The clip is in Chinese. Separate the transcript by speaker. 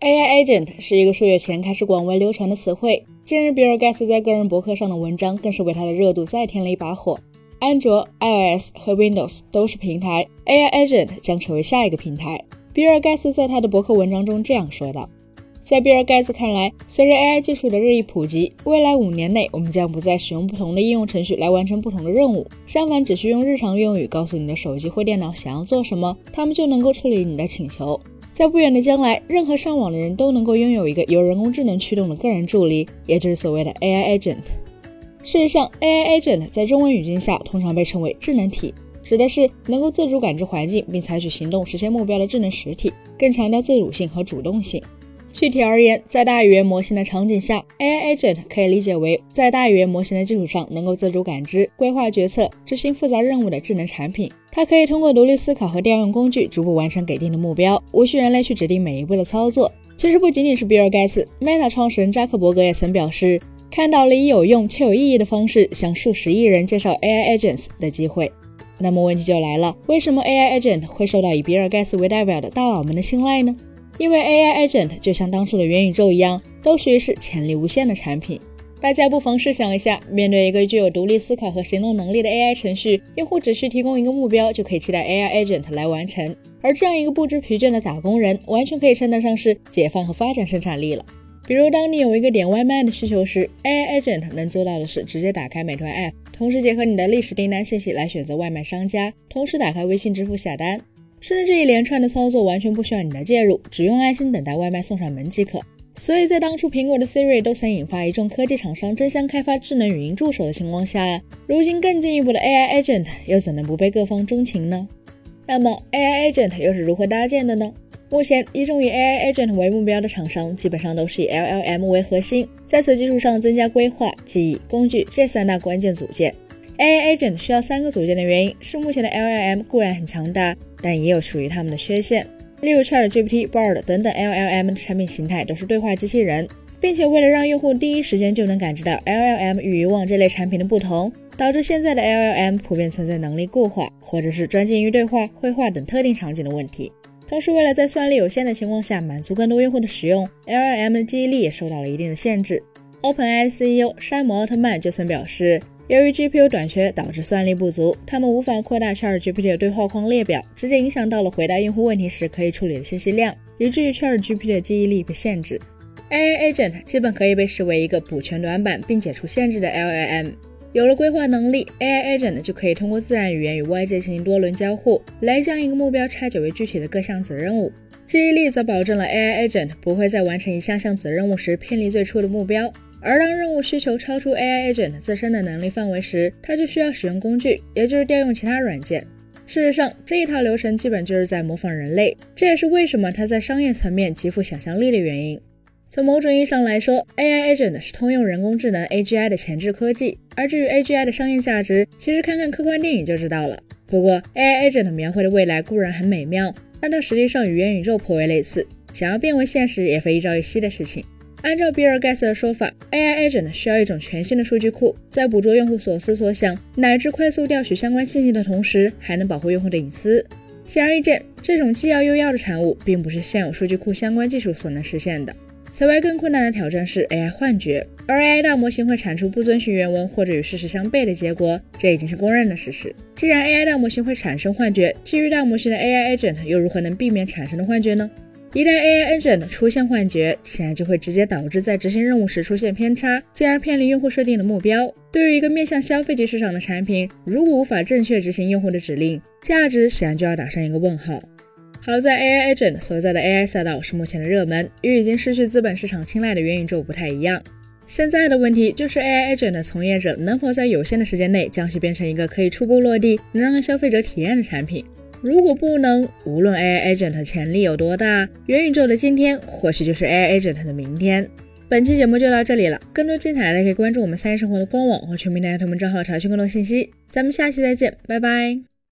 Speaker 1: AI agent 是一个数月前开始广为流传的词汇，近日比尔盖茨在个人博客上的文章更是为它的热度再添了一把火。安卓、iOS 和 Windows 都是平台，AI agent 将成为下一个平台。比尔盖茨在他的博客文章中这样说道：“在比尔盖茨看来，随着 AI 技术的日益普及，未来五年内我们将不再使用不同的应用程序来完成不同的任务，相反，只需用日常用语告诉你的手机或电脑想要做什么，他们就能够处理你的请求。”在不远的将来，任何上网的人都能够拥有一个由人工智能驱动的个人助理，也就是所谓的 AI agent。事实上，AI agent 在中文语境下通常被称为智能体，指的是能够自主感知环境并采取行动实现目标的智能实体，更强调自主性和主动性。具体而言，在大语言模型的场景下，AI agent 可以理解为在大语言模型的基础上能够自主感知、规划决策、执行复杂任务的智能产品。它可以通过独立思考和调用工具，逐步完成给定的目标，无需人类去指定每一步的操作。其实不仅仅是比尔盖茨，Meta 创始人扎克伯格也曾表示，看到了以有用且有意义的方式向数十亿人介绍 AI agents 的机会。那么问题就来了，为什么 AI agent 会受到以比尔盖茨为代表的大佬们的青睐呢？因为 AI agent 就像当初的元宇宙一样，都属于是潜力无限的产品。大家不妨试想一下，面对一个具有独立思考和行动能力的 AI 程序，用户只需提供一个目标，就可以期待 AI agent 来完成。而这样一个不知疲倦的打工人，完全可以称得上是解放和发展生产力了。比如，当你有一个点外卖的需求时，AI agent 能做到的是直接打开美团 App，同时结合你的历史订单信息来选择外卖商家，同时打开微信支付下单。甚至这一连串的操作完全不需要你的介入，只用安心等待外卖送上门即可。所以在当初苹果的 Siri 都曾引发一众科技厂商争相开发智能语音助手的情况下，如今更进一步的 AI agent 又怎能不被各方钟情呢？那么 AI agent 又是如何搭建的呢？目前一众以 AI agent 为目标的厂商基本上都是以 LLM 为核心，在此基础上增加规划、记忆、工具这三大关键组件。AI agent 需要三个组件的原因是，目前的 LLM 固然很强大，但也有属于它们的缺陷。例如 ChatGPT、Bard 等等 LLM 的产品形态都是对话机器人，并且为了让用户第一时间就能感知到 LLM 与以往这类产品的不同，导致现在的 LLM 普遍存在能力固化，或者是专精于对话、绘画等特定场景的问题。同时，为了在算力有限的情况下满足更多用户的使用，LLM 的记忆力也受到了一定的限制。OpenAI CEO 山姆奥特曼就曾表示。由于 GPU 短缺导致算力不足，他们无法扩大 ChatGPT 的对话框列表，直接影响到了回答用户问题时可以处理的信息量，以至于 ChatGPT 的记忆力被限制。AI Agent 基本可以被视为一个补全短板并解除限制的 LLM。有了规划能力，AI Agent 就可以通过自然语言与外界进行多轮交互，来将一个目标拆解为具体的各项子任务。记忆力则保证了 AI Agent 不会在完成一项项子任务时偏离最初的目标。而当任务需求超出 AI agent 自身的能力范围时，它就需要使用工具，也就是调用其他软件。事实上，这一套流程基本就是在模仿人类，这也是为什么它在商业层面极富想象力的原因。从某种意义上来说，AI agent 是通用人工智能 AGI 的前置科技。而至于 AGI 的商业价值，其实看看科幻电影就知道了。不过，AI agent 描绘的未来固然很美妙，但它实际上与元宇宙颇为类似，想要变为现实也非一朝一夕的事情。按照比尔盖茨的说法，AI agent 需要一种全新的数据库，在捕捉用户所思所想乃至快速调取相关信息的同时，还能保护用户的隐私。显而易见，这种既要又要的产物，并不是现有数据库相关技术所能实现的。此外，更困难的挑战是 AI 幻觉，而 AI 大模型会产出不遵循原文或者与事实相悖的结果，这已经是公认的事实。既然 AI 大模型会产生幻觉，基于大模型的 AI agent 又如何能避免产生的幻觉呢？一旦 AI agent 出现幻觉，显然就会直接导致在执行任务时出现偏差，进而偏离用户设定的目标。对于一个面向消费级市场的产品，如果无法正确执行用户的指令，价值显然就要打上一个问号。好在 AI agent 所在的 AI 赛道是目前的热门，与已经失去资本市场青睐的元宇宙不太一样。现在的问题就是 AI agent 的从业者能否在有限的时间内将其变成一个可以初步落地、能让消费者体验的产品。如果不能，无论 AI agent 潜力有多大，元宇宙的今天或许就是 AI agent 的明天。本期节目就到这里了，更多精彩的可以关注我们三一生活的官网或全民大学同门账号查询更多信息。咱们下期再见，拜拜。